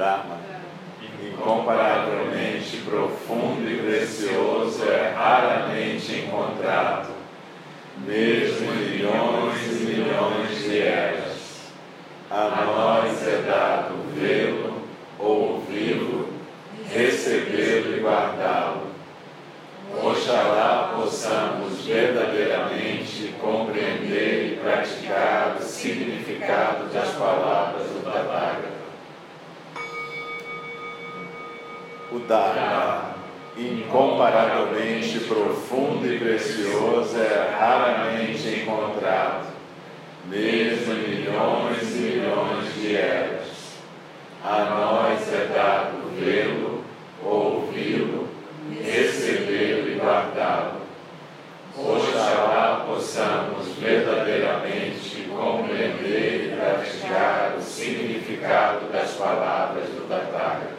Dharma, incomparavelmente profundo e precioso, é raramente encontrado, mesmo milhões e milhões de eras. Dharma, incomparavelmente profundo e precioso, é raramente encontrado, mesmo em milhões e milhões de eras. A nós é dado vê-lo, ouvi-lo, recebê-lo e guardá-lo. Oxalá possamos verdadeiramente compreender e praticar o significado das palavras do Tathagata.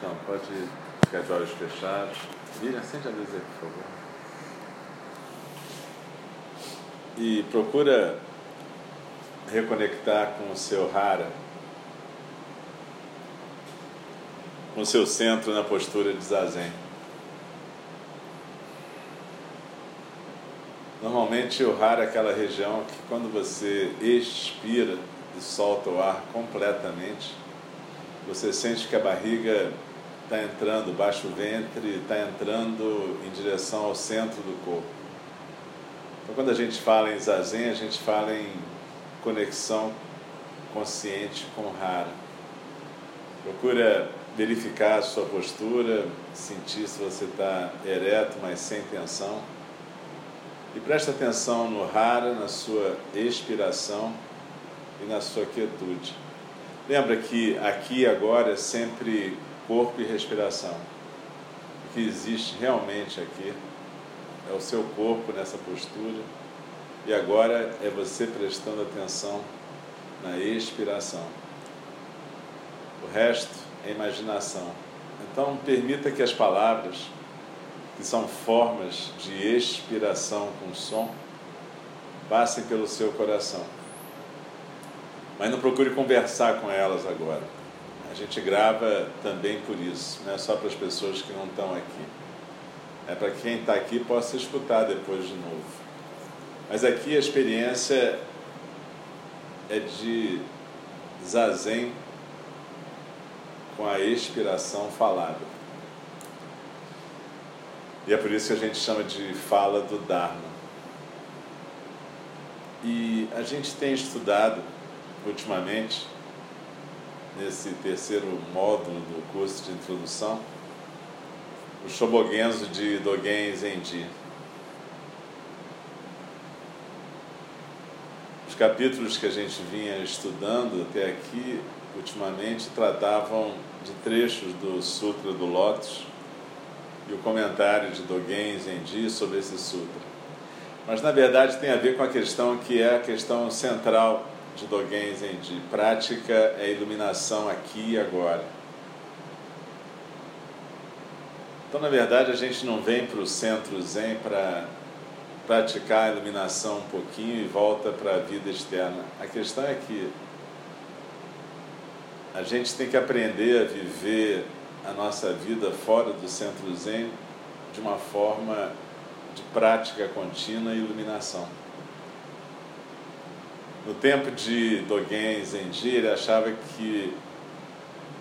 Então, pode ficar de olhos fechados. Vira, acende a luz aí, por favor. E procura reconectar com o seu Hara, com o seu centro na postura de Zazen. Normalmente o Hara é aquela região que quando você expira e solta o ar completamente, você sente que a barriga está entrando, baixo ventre está entrando em direção ao centro do corpo. Então, quando a gente fala em zazen, a gente fala em conexão consciente com o Hara. Procura verificar a sua postura, sentir se você está ereto, mas sem tensão. E presta atenção no Hara, na sua expiração e na sua quietude. Lembra que aqui agora é sempre corpo e respiração. O que existe realmente aqui é o seu corpo nessa postura e agora é você prestando atenção na expiração. O resto é imaginação. Então, permita que as palavras, que são formas de expiração com som, passem pelo seu coração. Mas não procure conversar com elas agora a gente grava também por isso, não é só para as pessoas que não estão aqui. É para quem está aqui possa escutar depois de novo. Mas aqui a experiência é de zazen com a expiração falada. E é por isso que a gente chama de fala do Dharma. E a gente tem estudado ultimamente nesse terceiro módulo do curso de introdução, o Shobogenzo de Dogen Zenji. Os capítulos que a gente vinha estudando até aqui, ultimamente, tratavam de trechos do Sutra do Lótus e o comentário de Dogen Zenji sobre esse sutra. Mas, na verdade, tem a ver com a questão que é a questão central de Dogen Zenji. Prática é iluminação aqui e agora. Então, na verdade, a gente não vem para o centro Zen para praticar a iluminação um pouquinho e volta para a vida externa. A questão é que a gente tem que aprender a viver a nossa vida fora do centro Zen de uma forma de prática contínua e iluminação. No tempo de Dogen Zenji, ele achava que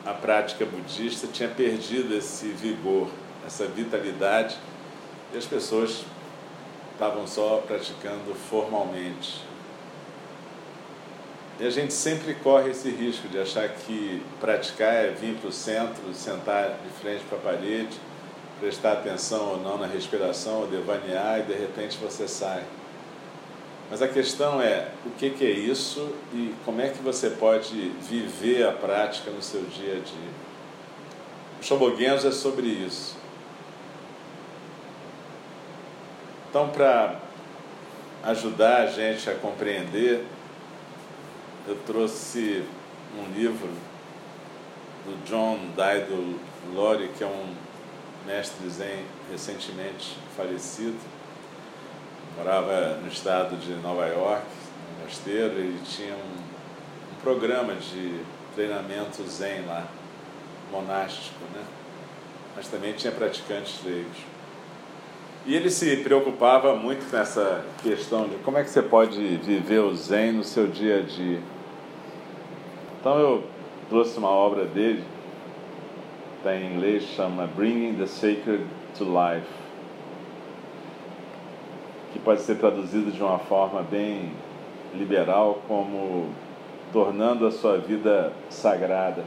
a prática budista tinha perdido esse vigor, essa vitalidade, e as pessoas estavam só praticando formalmente. E a gente sempre corre esse risco de achar que praticar é vir para o centro, sentar de frente para a parede, prestar atenção ou não na respiração, ou devanear, e de repente você sai. Mas a questão é o que, que é isso e como é que você pode viver a prática no seu dia a dia. O Shobogenzo é sobre isso. Então, para ajudar a gente a compreender, eu trouxe um livro do John Daido Lori, que é um mestre zen recentemente falecido morava no estado de Nova York, no mosteiro, e tinha um, um programa de treinamento zen lá, monástico, né? Mas também tinha praticantes leigos. E ele se preocupava muito com essa questão de como é que você pode viver o zen no seu dia a dia. Então eu trouxe uma obra dele, está em inglês, chama Bringing the Sacred to Life que pode ser traduzido de uma forma bem liberal como tornando a sua vida sagrada.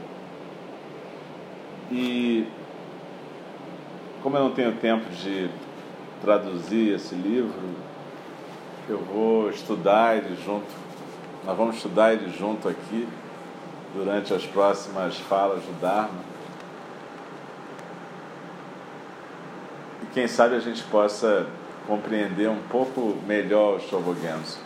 E como eu não tenho tempo de traduzir esse livro, eu vou estudar ele junto. Nós vamos estudar ele junto aqui durante as próximas falas do Dharma. E quem sabe a gente possa compreender um pouco melhor o Shobogenzo.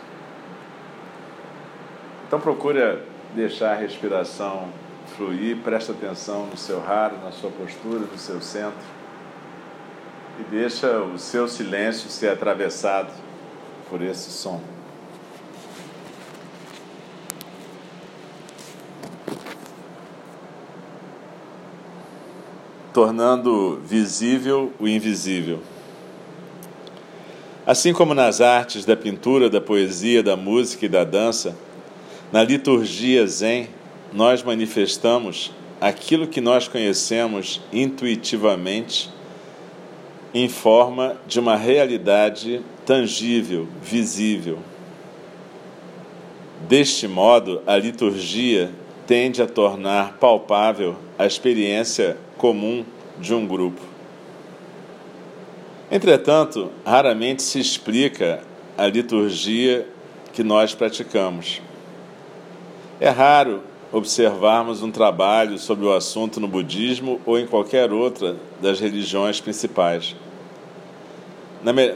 Então procura deixar a respiração fluir, presta atenção no seu raro, na sua postura, no seu centro e deixa o seu silêncio ser atravessado por esse som. Tornando visível o invisível. Assim como nas artes da pintura, da poesia, da música e da dança, na liturgia Zen, nós manifestamos aquilo que nós conhecemos intuitivamente em forma de uma realidade tangível, visível. Deste modo, a liturgia tende a tornar palpável a experiência comum de um grupo. Entretanto, raramente se explica a liturgia que nós praticamos. É raro observarmos um trabalho sobre o assunto no budismo ou em qualquer outra das religiões principais.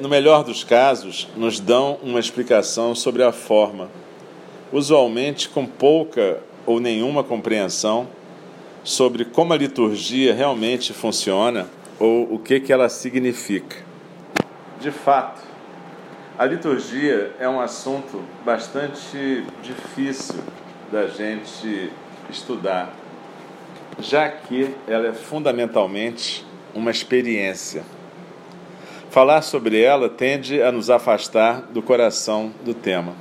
No melhor dos casos, nos dão uma explicação sobre a forma, usualmente com pouca ou nenhuma compreensão sobre como a liturgia realmente funciona ou o que, que ela significa. De fato, a liturgia é um assunto bastante difícil da gente estudar, já que ela é fundamentalmente uma experiência. Falar sobre ela tende a nos afastar do coração do tema.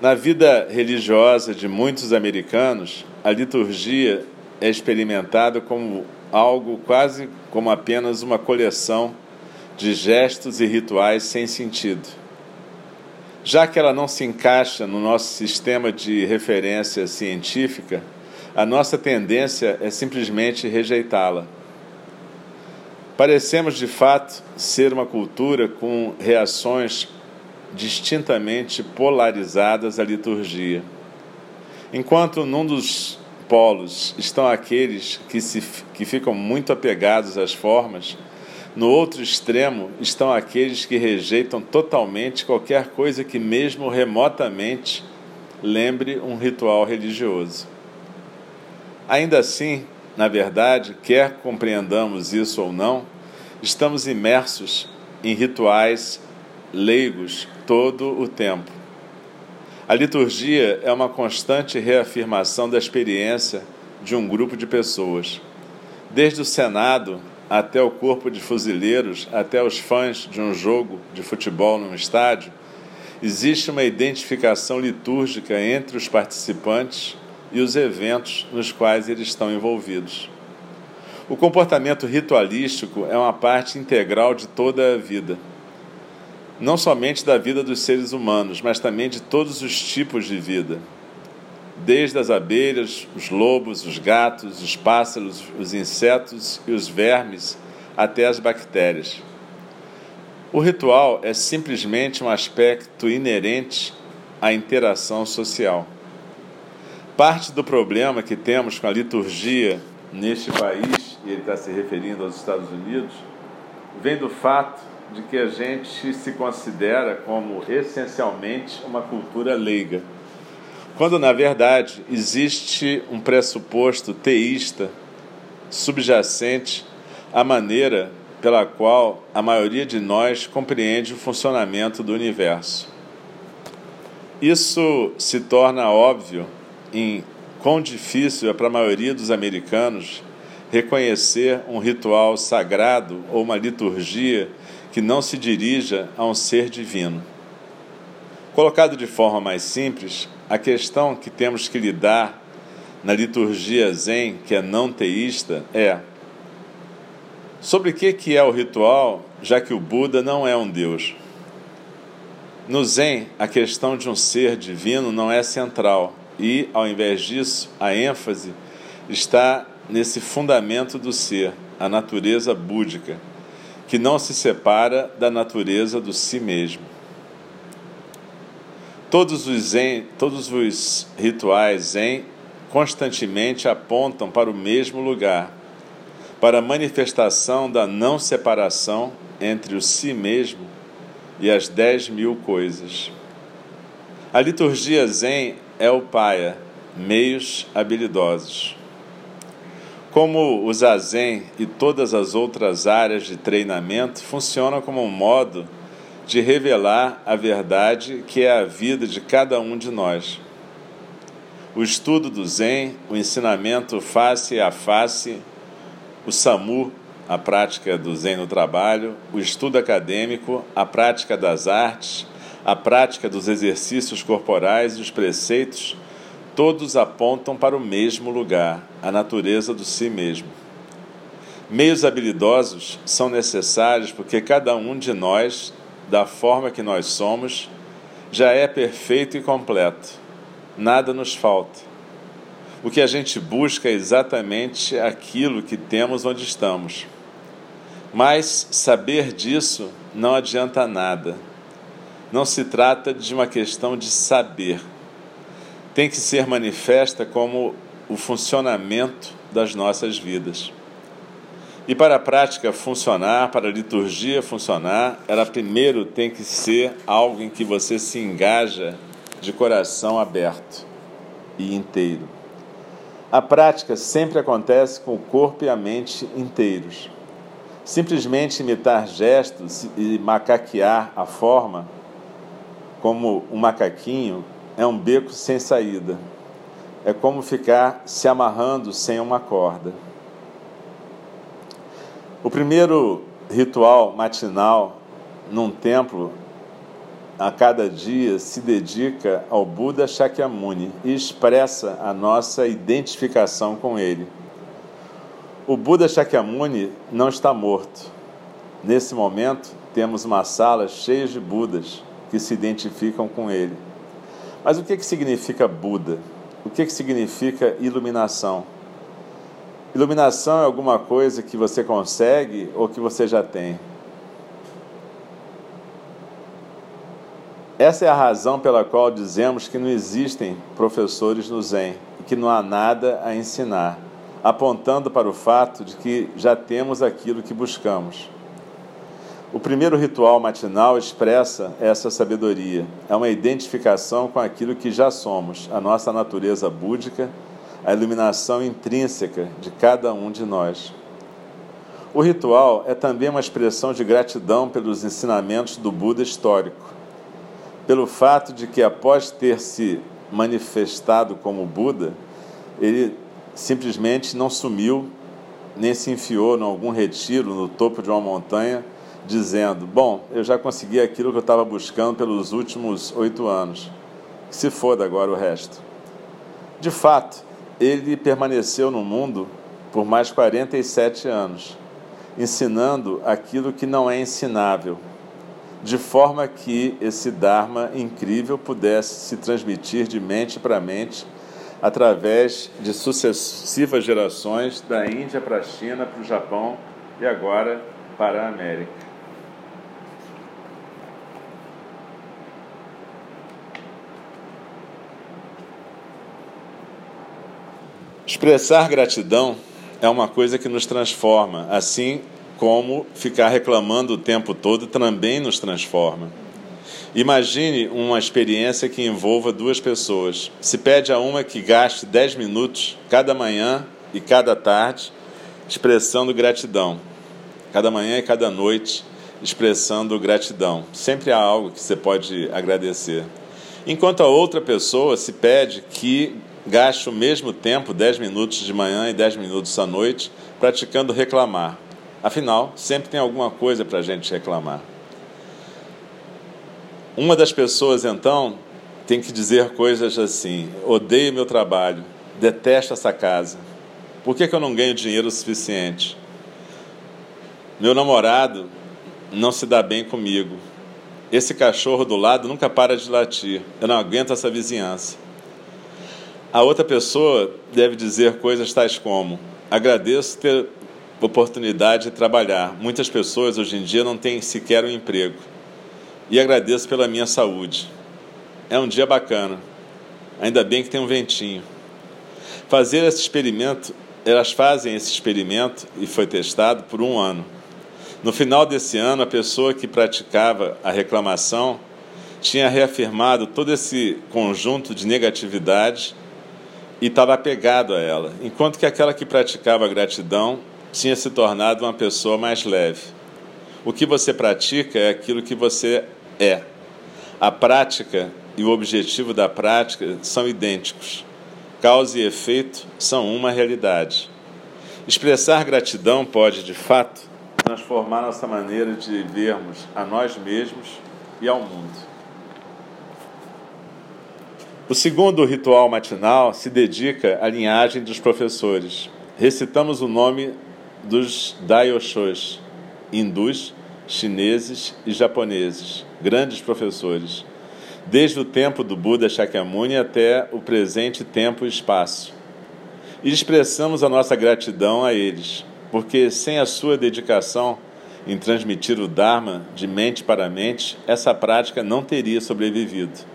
Na vida religiosa de muitos americanos, a liturgia é experimentada como algo quase como apenas uma coleção de gestos e rituais sem sentido. Já que ela não se encaixa no nosso sistema de referência científica, a nossa tendência é simplesmente rejeitá-la. Parecemos de fato ser uma cultura com reações distintamente polarizadas à liturgia. Enquanto num dos polos estão aqueles que, se, que ficam muito apegados às formas, no outro extremo estão aqueles que rejeitam totalmente qualquer coisa que, mesmo remotamente, lembre um ritual religioso. Ainda assim, na verdade, quer compreendamos isso ou não, estamos imersos em rituais leigos todo o tempo. A liturgia é uma constante reafirmação da experiência de um grupo de pessoas. Desde o Senado até o corpo de fuzileiros, até os fãs de um jogo de futebol num estádio, existe uma identificação litúrgica entre os participantes e os eventos nos quais eles estão envolvidos. O comportamento ritualístico é uma parte integral de toda a vida não somente da vida dos seres humanos, mas também de todos os tipos de vida, desde as abelhas, os lobos, os gatos, os pássaros, os insetos e os vermes, até as bactérias. O ritual é simplesmente um aspecto inerente à interação social. Parte do problema que temos com a liturgia neste país, e ele está se referindo aos Estados Unidos, vem do fato de que a gente se considera como essencialmente uma cultura leiga, quando na verdade existe um pressuposto teísta subjacente à maneira pela qual a maioria de nós compreende o funcionamento do universo. Isso se torna óbvio em quão difícil é para a maioria dos americanos reconhecer um ritual sagrado ou uma liturgia que não se dirija a um ser divino. Colocado de forma mais simples, a questão que temos que lidar na liturgia Zen, que é não teísta, é Sobre o que, que é o ritual, já que o Buda não é um Deus? No Zen, a questão de um ser divino não é central e, ao invés disso, a ênfase está nesse fundamento do ser, a natureza búdica, que não se separa da natureza do si mesmo. Todos os, zen, todos os rituais zen constantemente apontam para o mesmo lugar, para a manifestação da não separação entre o si mesmo e as dez mil coisas. A liturgia Zen é o paia, meios habilidosos. Como o Zazen e todas as outras áreas de treinamento funcionam como um modo de revelar a verdade que é a vida de cada um de nós. O estudo do Zen, o ensinamento face a face, o SAMU, a prática do Zen no trabalho, o estudo acadêmico, a prática das artes, a prática dos exercícios corporais e os preceitos, todos apontam para o mesmo lugar, a natureza do si mesmo. Meios habilidosos são necessários porque cada um de nós, da forma que nós somos, já é perfeito e completo. Nada nos falta. O que a gente busca é exatamente aquilo que temos onde estamos. Mas saber disso não adianta nada. Não se trata de uma questão de saber. Tem que ser manifesta como o funcionamento das nossas vidas. E para a prática funcionar, para a liturgia funcionar, ela primeiro tem que ser algo em que você se engaja de coração aberto e inteiro. A prática sempre acontece com o corpo e a mente inteiros. Simplesmente imitar gestos e macaquear a forma, como um macaquinho, é um beco sem saída. É como ficar se amarrando sem uma corda. O primeiro ritual matinal num templo a cada dia se dedica ao Buda Shakyamuni e expressa a nossa identificação com ele. O Buda Shakyamuni não está morto. Nesse momento, temos uma sala cheia de Budas que se identificam com ele. Mas o que, que significa Buda? O que, que significa iluminação? Iluminação é alguma coisa que você consegue ou que você já tem. Essa é a razão pela qual dizemos que não existem professores no Zen e que não há nada a ensinar, apontando para o fato de que já temos aquilo que buscamos. O primeiro ritual matinal expressa essa sabedoria. É uma identificação com aquilo que já somos, a nossa natureza búdica, a iluminação intrínseca de cada um de nós. O ritual é também uma expressão de gratidão pelos ensinamentos do Buda histórico pelo fato de que, após ter se manifestado como Buda, ele simplesmente não sumiu, nem se enfiou em algum retiro no topo de uma montanha, dizendo: Bom, eu já consegui aquilo que eu estava buscando pelos últimos oito anos, se foda agora o resto. De fato, ele permaneceu no mundo por mais 47 anos, ensinando aquilo que não é ensinável de forma que esse Dharma incrível pudesse se transmitir de mente para mente através de sucessivas gerações, da Índia para a China, para o Japão e agora para a América. Expressar gratidão é uma coisa que nos transforma, assim como ficar reclamando o tempo todo também nos transforma. Imagine uma experiência que envolva duas pessoas. Se pede a uma que gaste 10 minutos cada manhã e cada tarde expressando gratidão. Cada manhã e cada noite expressando gratidão. Sempre há algo que você pode agradecer. Enquanto a outra pessoa se pede que gaste o mesmo tempo, 10 minutos de manhã e 10 minutos à noite, praticando reclamar. Afinal, sempre tem alguma coisa para a gente reclamar. Uma das pessoas, então, tem que dizer coisas assim: odeio meu trabalho, detesto essa casa, por que, que eu não ganho dinheiro o suficiente? Meu namorado não se dá bem comigo. Esse cachorro do lado nunca para de latir. Eu não aguento essa vizinhança. A outra pessoa deve dizer coisas tais como: agradeço ter oportunidade de trabalhar. Muitas pessoas hoje em dia não têm sequer um emprego e agradeço pela minha saúde. É um dia bacana. Ainda bem que tem um ventinho. Fazer esse experimento, elas fazem esse experimento e foi testado por um ano. No final desse ano, a pessoa que praticava a reclamação tinha reafirmado todo esse conjunto de negatividade e estava apegado a ela, enquanto que aquela que praticava a gratidão tinha se tornado uma pessoa mais leve. O que você pratica é aquilo que você é. A prática e o objetivo da prática são idênticos. Causa e efeito são uma realidade. Expressar gratidão pode, de fato, transformar nossa maneira de vermos a nós mesmos e ao mundo. O segundo ritual matinal se dedica à linhagem dos professores. Recitamos o nome dos Daioshos, hindus, chineses e japoneses, grandes professores, desde o tempo do Buda Shakyamuni até o presente tempo e espaço. E expressamos a nossa gratidão a eles, porque sem a sua dedicação em transmitir o Dharma de mente para mente, essa prática não teria sobrevivido.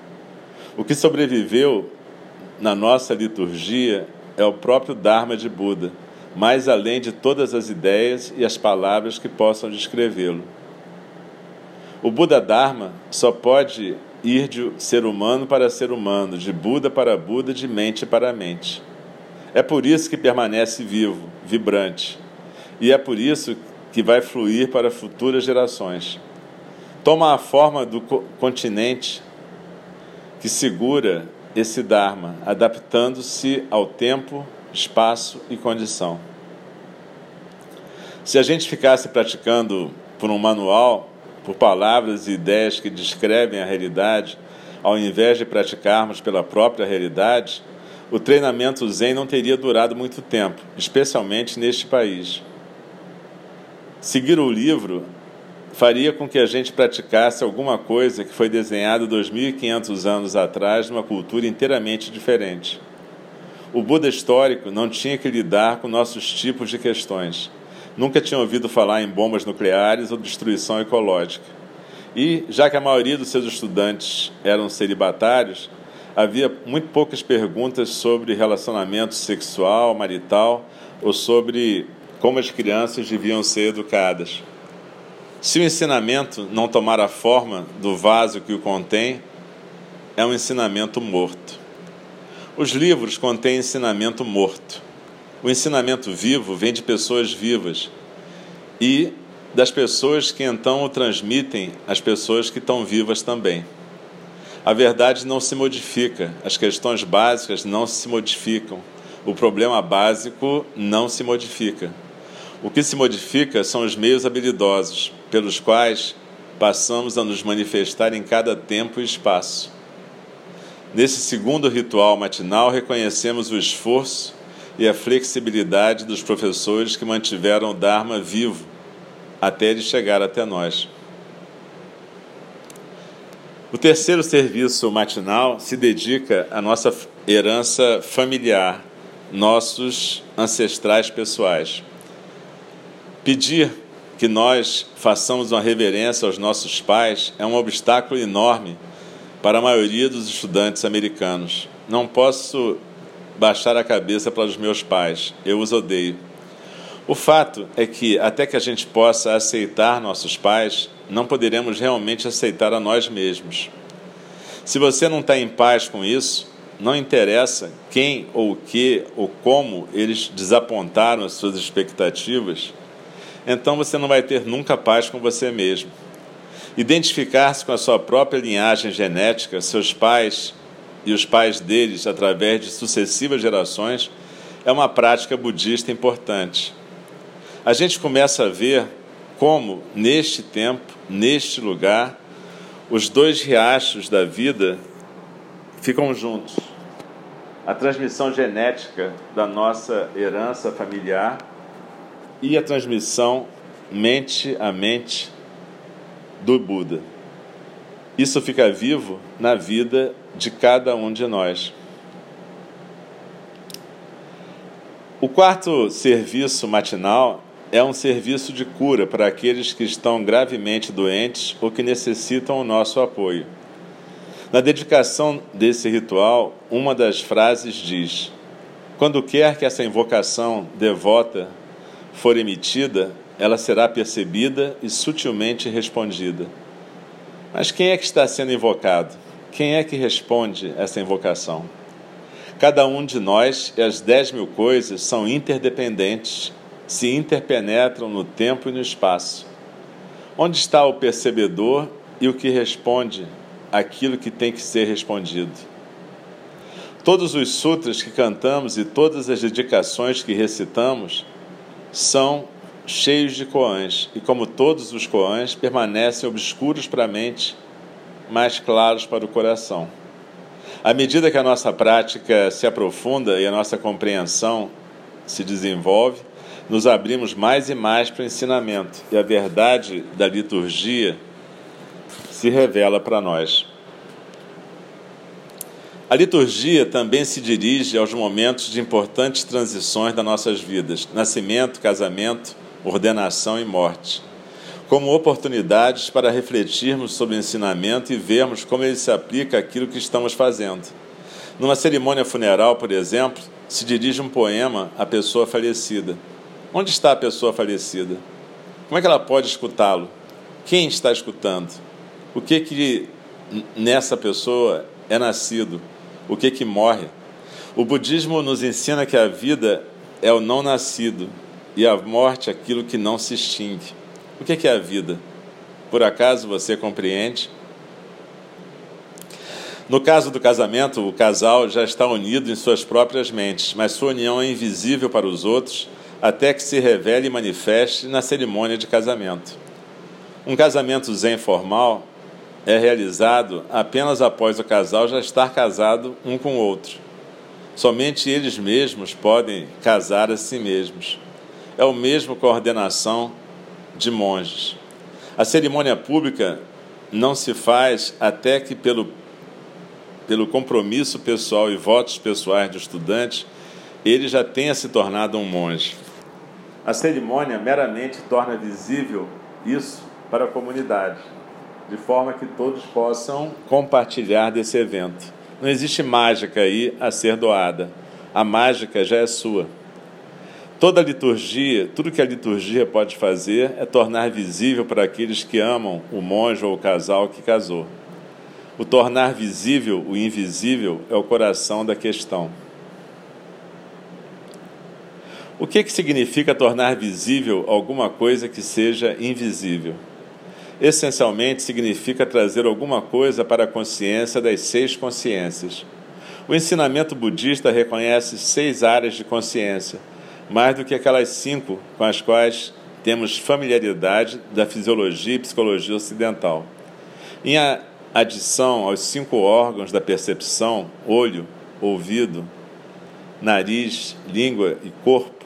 O que sobreviveu na nossa liturgia é o próprio Dharma de Buda, mais além de todas as ideias e as palavras que possam descrevê-lo. O Buda Dharma só pode ir de ser humano para ser humano, de Buda para Buda, de mente para mente. É por isso que permanece vivo, vibrante. E é por isso que vai fluir para futuras gerações. Toma a forma do continente que segura esse Dharma, adaptando-se ao tempo, espaço e condição. Se a gente ficasse praticando por um manual, por palavras e ideias que descrevem a realidade, ao invés de praticarmos pela própria realidade, o treinamento Zen não teria durado muito tempo, especialmente neste país. Seguir o livro faria com que a gente praticasse alguma coisa que foi desenhada 2.500 anos atrás numa cultura inteiramente diferente. O Buda histórico não tinha que lidar com nossos tipos de questões nunca tinha ouvido falar em bombas nucleares ou destruição ecológica. E, já que a maioria dos seus estudantes eram celibatários, havia muito poucas perguntas sobre relacionamento sexual, marital ou sobre como as crianças deviam ser educadas. Se o ensinamento não tomar a forma do vaso que o contém, é um ensinamento morto. Os livros contêm ensinamento morto. O ensinamento vivo vem de pessoas vivas e das pessoas que então o transmitem às pessoas que estão vivas também. A verdade não se modifica, as questões básicas não se modificam, o problema básico não se modifica. O que se modifica são os meios habilidosos pelos quais passamos a nos manifestar em cada tempo e espaço. Nesse segundo ritual matinal, reconhecemos o esforço e a flexibilidade dos professores que mantiveram o Dharma vivo até ele chegar até nós. O terceiro serviço matinal se dedica à nossa herança familiar, nossos ancestrais pessoais. Pedir que nós façamos uma reverência aos nossos pais é um obstáculo enorme para a maioria dos estudantes americanos. Não posso baixar a cabeça para os meus pais. Eu os odeio. O fato é que, até que a gente possa aceitar nossos pais, não poderemos realmente aceitar a nós mesmos. Se você não está em paz com isso, não interessa quem ou o que ou como eles desapontaram as suas expectativas, então você não vai ter nunca paz com você mesmo. Identificar-se com a sua própria linhagem genética, seus pais e os pais deles através de sucessivas gerações, é uma prática budista importante. A gente começa a ver como, neste tempo, neste lugar, os dois riachos da vida ficam juntos. A transmissão genética da nossa herança familiar e a transmissão mente a mente do Buda. Isso fica vivo na vida de cada um de nós. O quarto serviço matinal é um serviço de cura para aqueles que estão gravemente doentes ou que necessitam o nosso apoio. Na dedicação desse ritual, uma das frases diz: Quando quer que essa invocação devota for emitida, ela será percebida e sutilmente respondida. Mas quem é que está sendo invocado? Quem é que responde essa invocação? Cada um de nós e as dez mil coisas são interdependentes, se interpenetram no tempo e no espaço. Onde está o percebedor e o que responde aquilo que tem que ser respondido? Todos os sutras que cantamos e todas as dedicações que recitamos são cheios de koans, e como todos os koans, permanecem obscuros para a mente, mas claros para o coração. À medida que a nossa prática se aprofunda e a nossa compreensão se desenvolve, nos abrimos mais e mais para o ensinamento, e a verdade da liturgia se revela para nós. A liturgia também se dirige aos momentos de importantes transições das nossas vidas: nascimento, casamento, ordenação e morte, como oportunidades para refletirmos sobre o ensinamento e vermos como ele se aplica àquilo que estamos fazendo. Numa cerimônia funeral, por exemplo, se dirige um poema à pessoa falecida. Onde está a pessoa falecida? Como é que ela pode escutá-lo? Quem está escutando? O que que nessa pessoa é nascido? O que que morre. O budismo nos ensina que a vida é o não nascido e a morte aquilo que não se extingue. O que é a vida? Por acaso você compreende? No caso do casamento, o casal já está unido em suas próprias mentes, mas sua união é invisível para os outros até que se revele e manifeste na cerimônia de casamento. Um casamento zen formal é realizado apenas após o casal já estar casado um com o outro. Somente eles mesmos podem casar a si mesmos. É o mesmo com a ordenação de monges. A cerimônia pública não se faz até que, pelo, pelo compromisso pessoal e votos pessoais do estudante, ele já tenha se tornado um monge. A cerimônia meramente torna visível isso para a comunidade de forma que todos possam compartilhar desse evento. Não existe mágica aí a ser doada. A mágica já é sua. Toda liturgia, tudo que a liturgia pode fazer é tornar visível para aqueles que amam o monge ou o casal que casou. O tornar visível o invisível é o coração da questão. O que, que significa tornar visível alguma coisa que seja invisível? Essencialmente significa trazer alguma coisa para a consciência das seis consciências. O ensinamento budista reconhece seis áreas de consciência, mais do que aquelas cinco com as quais temos familiaridade da fisiologia e psicologia ocidental. Em adição aos cinco órgãos da percepção olho, ouvido, nariz, língua e corpo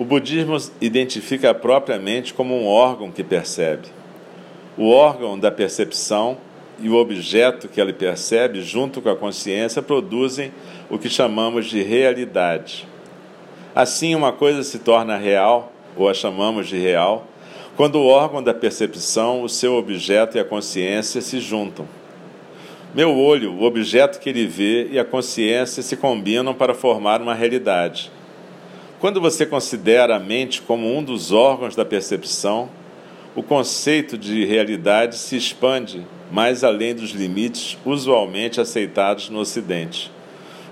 o budismo identifica a própria mente como um órgão que percebe. O órgão da percepção e o objeto que ele percebe, junto com a consciência, produzem o que chamamos de realidade. Assim, uma coisa se torna real, ou a chamamos de real, quando o órgão da percepção, o seu objeto e a consciência se juntam. Meu olho, o objeto que ele vê, e a consciência se combinam para formar uma realidade. Quando você considera a mente como um dos órgãos da percepção, o conceito de realidade se expande mais além dos limites usualmente aceitados no Ocidente.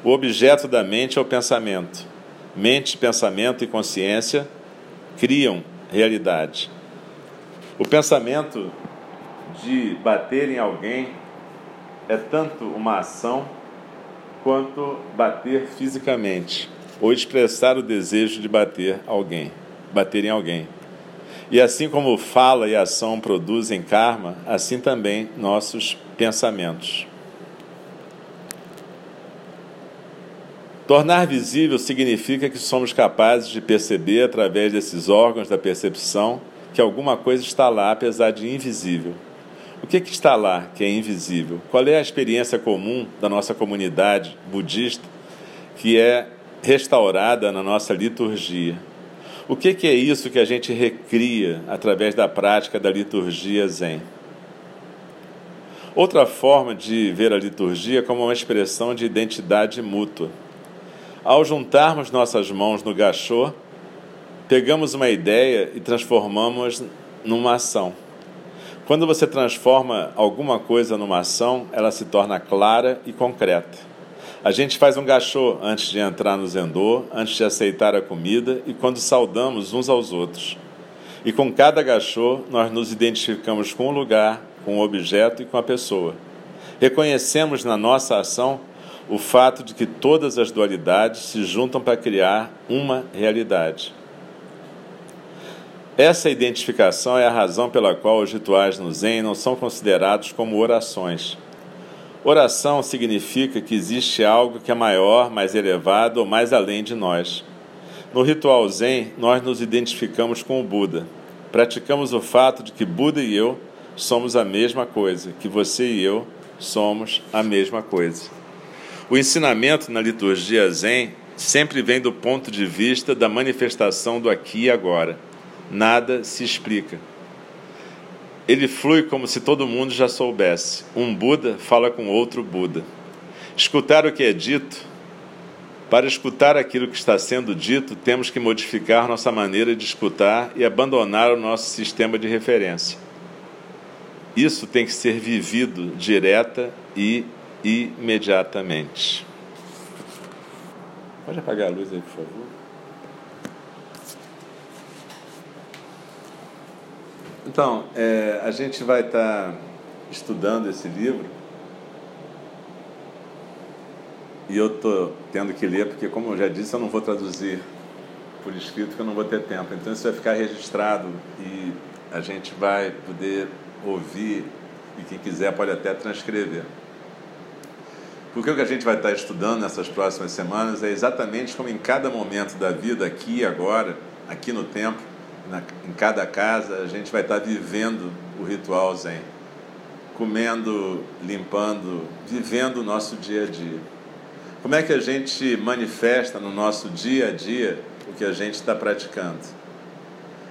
O objeto da mente é o pensamento. Mente, pensamento e consciência criam realidade. O pensamento de bater em alguém é tanto uma ação quanto bater fisicamente ou expressar o desejo de bater alguém, bater em alguém. E assim como fala e ação produzem karma, assim também nossos pensamentos. Tornar visível significa que somos capazes de perceber através desses órgãos da percepção que alguma coisa está lá, apesar de invisível. O que, que está lá que é invisível? Qual é a experiência comum da nossa comunidade budista que é restaurada na nossa liturgia? O que, que é isso que a gente recria através da prática da liturgia Zen? Outra forma de ver a liturgia como uma expressão de identidade mútua. Ao juntarmos nossas mãos no gachô, pegamos uma ideia e transformamos numa ação. Quando você transforma alguma coisa numa ação, ela se torna clara e concreta. A gente faz um gachô antes de entrar no zendô, antes de aceitar a comida e quando saudamos uns aos outros. E com cada gachô, nós nos identificamos com o lugar, com o objeto e com a pessoa. Reconhecemos na nossa ação o fato de que todas as dualidades se juntam para criar uma realidade. Essa identificação é a razão pela qual os rituais no Zen não são considerados como orações. Oração significa que existe algo que é maior, mais elevado ou mais além de nós. No ritual Zen, nós nos identificamos com o Buda. Praticamos o fato de que Buda e eu somos a mesma coisa, que você e eu somos a mesma coisa. O ensinamento na liturgia Zen sempre vem do ponto de vista da manifestação do aqui e agora nada se explica. Ele flui como se todo mundo já soubesse. Um Buda fala com outro Buda. Escutar o que é dito. Para escutar aquilo que está sendo dito, temos que modificar nossa maneira de escutar e abandonar o nosso sistema de referência. Isso tem que ser vivido direta e imediatamente. Pode apagar a luz aí, por favor. Então, é, a gente vai estar tá estudando esse livro e eu estou tendo que ler, porque, como eu já disse, eu não vou traduzir por escrito, porque eu não vou ter tempo. Então, isso vai ficar registrado e a gente vai poder ouvir e quem quiser pode até transcrever. Porque o que a gente vai estar tá estudando nessas próximas semanas é exatamente como em cada momento da vida, aqui e agora, aqui no tempo, na, em cada casa, a gente vai estar vivendo o ritual Zen, comendo, limpando, vivendo o nosso dia a dia. Como é que a gente manifesta no nosso dia a dia o que a gente está praticando?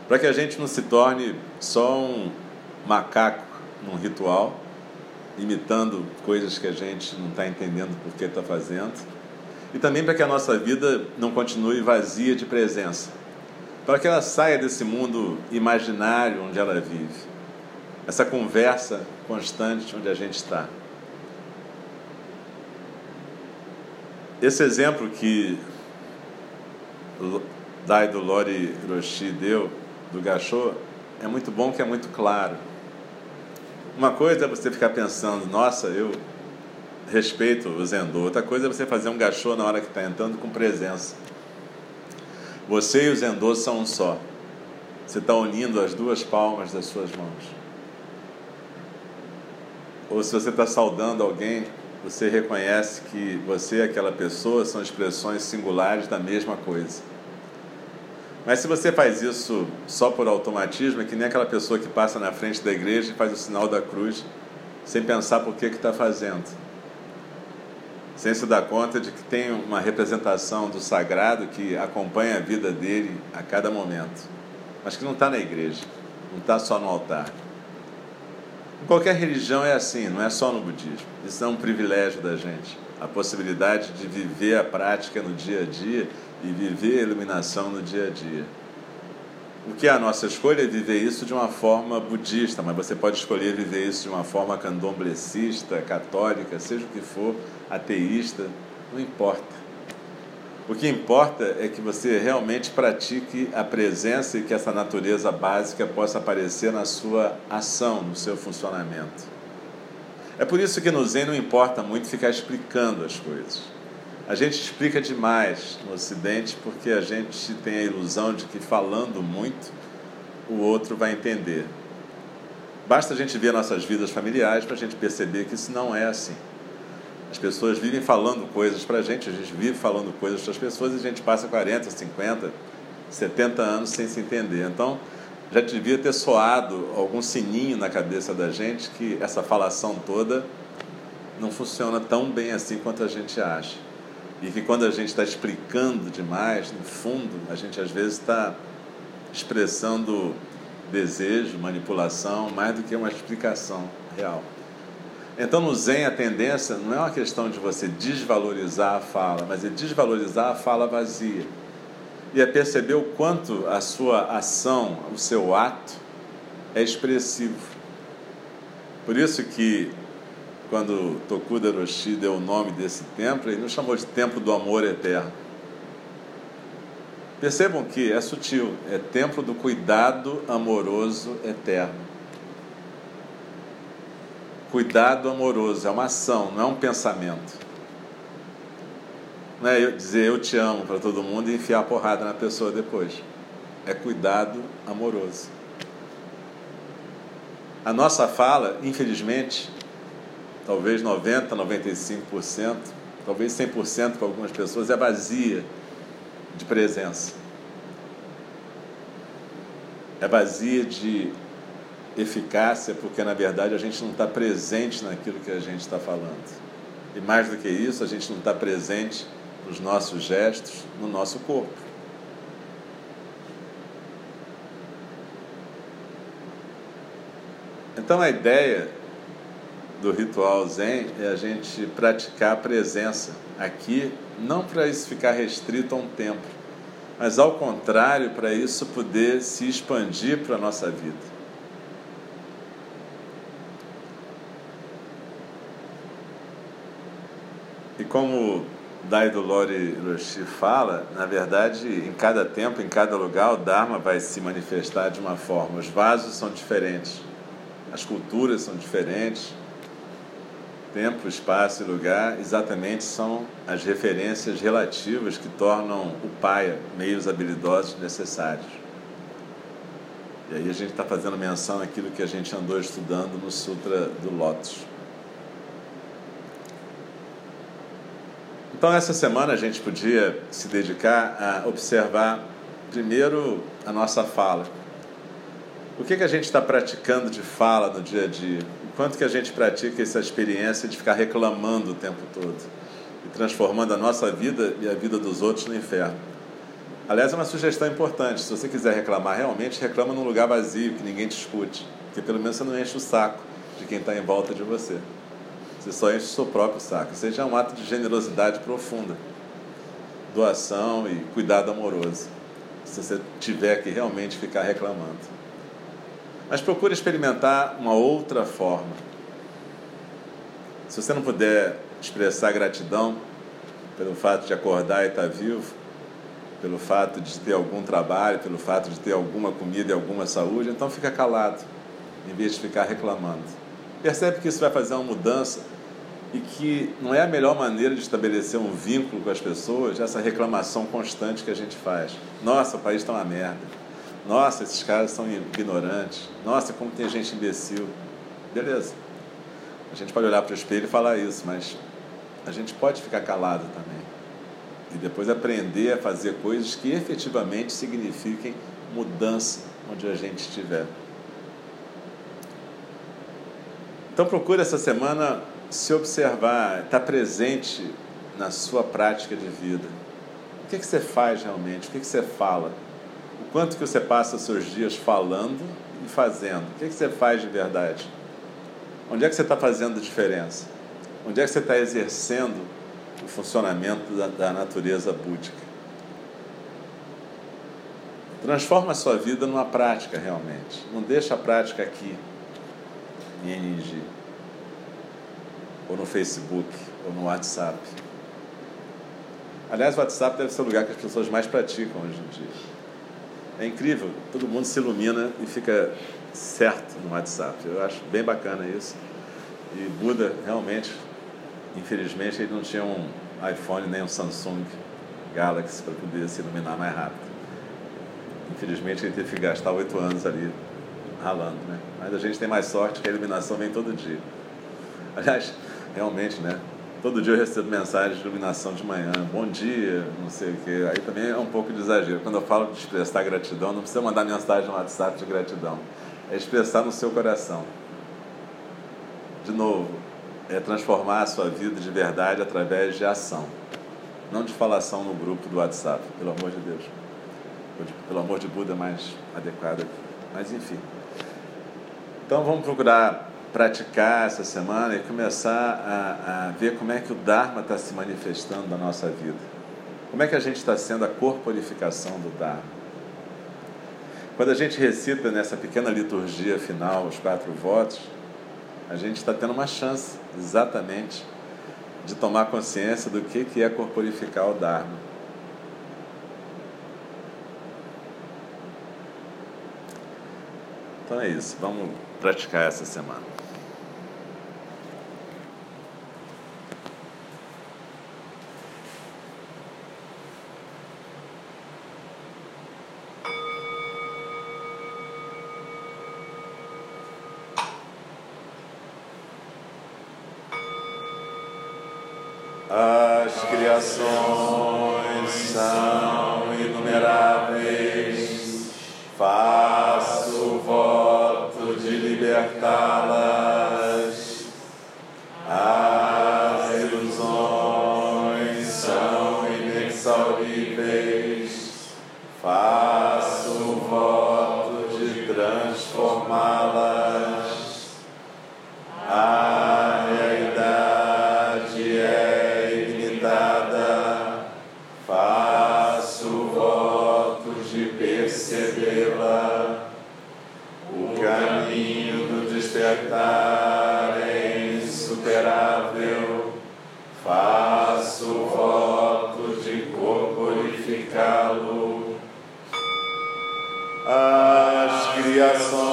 Para que a gente não se torne só um macaco num ritual, imitando coisas que a gente não está entendendo por que está fazendo, e também para que a nossa vida não continue vazia de presença para que ela saia desse mundo imaginário onde ela vive, essa conversa constante onde a gente está. Esse exemplo que Daido Lori Hiroshi deu do gachô é muito bom que é muito claro. Uma coisa é você ficar pensando, nossa, eu respeito o Zendô. Outra coisa é você fazer um gachô na hora que está entrando com presença. Você e o Zendô são um só. Você está unindo as duas palmas das suas mãos. Ou se você está saudando alguém, você reconhece que você e aquela pessoa são expressões singulares da mesma coisa. Mas se você faz isso só por automatismo, é que nem aquela pessoa que passa na frente da igreja e faz o sinal da cruz, sem pensar por que está fazendo sem se dar conta de que tem uma representação do sagrado que acompanha a vida dele a cada momento, mas que não está na igreja, não está só no altar. Em qualquer religião é assim, não é só no budismo. Isso é um privilégio da gente. A possibilidade de viver a prática no dia a dia e viver a iluminação no dia a dia. O que é a nossa escolha é viver isso de uma forma budista, mas você pode escolher viver isso de uma forma candomblessista, católica, seja o que for, ateísta, não importa. O que importa é que você realmente pratique a presença e que essa natureza básica possa aparecer na sua ação, no seu funcionamento. É por isso que no Zen não importa muito ficar explicando as coisas. A gente explica demais no Ocidente porque a gente tem a ilusão de que falando muito o outro vai entender. Basta a gente ver nossas vidas familiares para a gente perceber que isso não é assim. As pessoas vivem falando coisas para a gente, a gente vive falando coisas para as pessoas e a gente passa 40, 50, 70 anos sem se entender. Então, já devia ter soado algum sininho na cabeça da gente que essa falação toda não funciona tão bem assim quanto a gente acha. E que quando a gente está explicando demais, no fundo, a gente às vezes está expressando desejo, manipulação, mais do que uma explicação real. Então, no Zen, a tendência não é uma questão de você desvalorizar a fala, mas é desvalorizar a fala vazia. E é perceber o quanto a sua ação, o seu ato, é expressivo. Por isso que, quando Tokuda Roshi deu o nome desse templo, ele não chamou de Templo do Amor Eterno. Percebam que é sutil, é templo do cuidado amoroso eterno cuidado amoroso, é uma ação, não é um pensamento. Não é eu dizer eu te amo para todo mundo e enfiar a porrada na pessoa depois. É cuidado amoroso. A nossa fala, infelizmente, talvez 90, 95%, talvez 100% para algumas pessoas, é vazia de presença. É vazia de eficácia, porque na verdade a gente não está presente naquilo que a gente está falando. E mais do que isso, a gente não está presente nos nossos gestos, no nosso corpo. Então a ideia do ritual Zen é a gente praticar a presença aqui, não para isso ficar restrito a um tempo, mas ao contrário, para isso poder se expandir para a nossa vida. E como Daido Lori Roshi fala, na verdade, em cada tempo, em cada lugar, o Dharma vai se manifestar de uma forma. Os vasos são diferentes, as culturas são diferentes, tempo, espaço e lugar exatamente são as referências relativas que tornam o paia meios habilidosos necessários. E aí a gente está fazendo menção àquilo que a gente andou estudando no Sutra do Lótus. Então, essa semana a gente podia se dedicar a observar, primeiro, a nossa fala. O que, que a gente está praticando de fala no dia a dia? Quanto que a gente pratica essa experiência de ficar reclamando o tempo todo e transformando a nossa vida e a vida dos outros no inferno? Aliás, é uma sugestão importante. Se você quiser reclamar realmente, reclama num lugar vazio, que ninguém te escute. Porque pelo menos você não enche o saco de quem está em volta de você. Você só enche o seu próprio saco. Isso já é um ato de generosidade profunda, doação e cuidado amoroso. Se você tiver que realmente ficar reclamando. Mas procure experimentar uma outra forma. Se você não puder expressar gratidão pelo fato de acordar e estar vivo, pelo fato de ter algum trabalho, pelo fato de ter alguma comida e alguma saúde, então fica calado, em vez de ficar reclamando. Percebe que isso vai fazer uma mudança e que não é a melhor maneira de estabelecer um vínculo com as pessoas essa reclamação constante que a gente faz. Nossa, o país está uma merda. Nossa, esses caras são ignorantes. Nossa, como tem gente imbecil. Beleza. A gente pode olhar para o espelho e falar isso, mas a gente pode ficar calado também. E depois aprender a fazer coisas que efetivamente signifiquem mudança onde a gente estiver. Então procure essa semana se observar, estar tá presente na sua prática de vida. O que, que você faz realmente? O que, que você fala? O quanto que você passa os seus dias falando e fazendo? O que, que você faz de verdade? Onde é que você está fazendo diferença? Onde é que você está exercendo o funcionamento da, da natureza búdica? Transforma a sua vida numa prática realmente. Não deixa a prática aqui, em NG, ou no Facebook, ou no WhatsApp. Aliás, o WhatsApp deve ser o lugar que as pessoas mais praticam hoje em dia. É incrível, todo mundo se ilumina e fica certo no WhatsApp. Eu acho bem bacana isso. E Buda, realmente, infelizmente, ele não tinha um iPhone nem um Samsung Galaxy para poder se iluminar mais rápido. Infelizmente, ele teve que gastar oito anos ali ralando, né? Mas a gente tem mais sorte que a iluminação vem todo dia. Aliás, realmente, né? Todo dia eu recebo mensagens de iluminação de manhã, bom dia, não sei o quê. Aí também é um pouco de exagero. Quando eu falo de expressar gratidão, não precisa mandar mensagem no WhatsApp de gratidão. É expressar no seu coração. De novo, é transformar a sua vida de verdade através de ação. Não de falação no grupo do WhatsApp, pelo amor de Deus. Pelo amor de Buda, mais adequado aqui. Mas enfim. Então vamos procurar praticar essa semana e começar a, a ver como é que o Dharma está se manifestando na nossa vida. Como é que a gente está sendo a corporificação do Dharma? Quando a gente recita nessa pequena liturgia final os quatro votos, a gente está tendo uma chance exatamente de tomar consciência do que, que é corporificar o Dharma. Então é isso, vamos praticar essa semana. As criações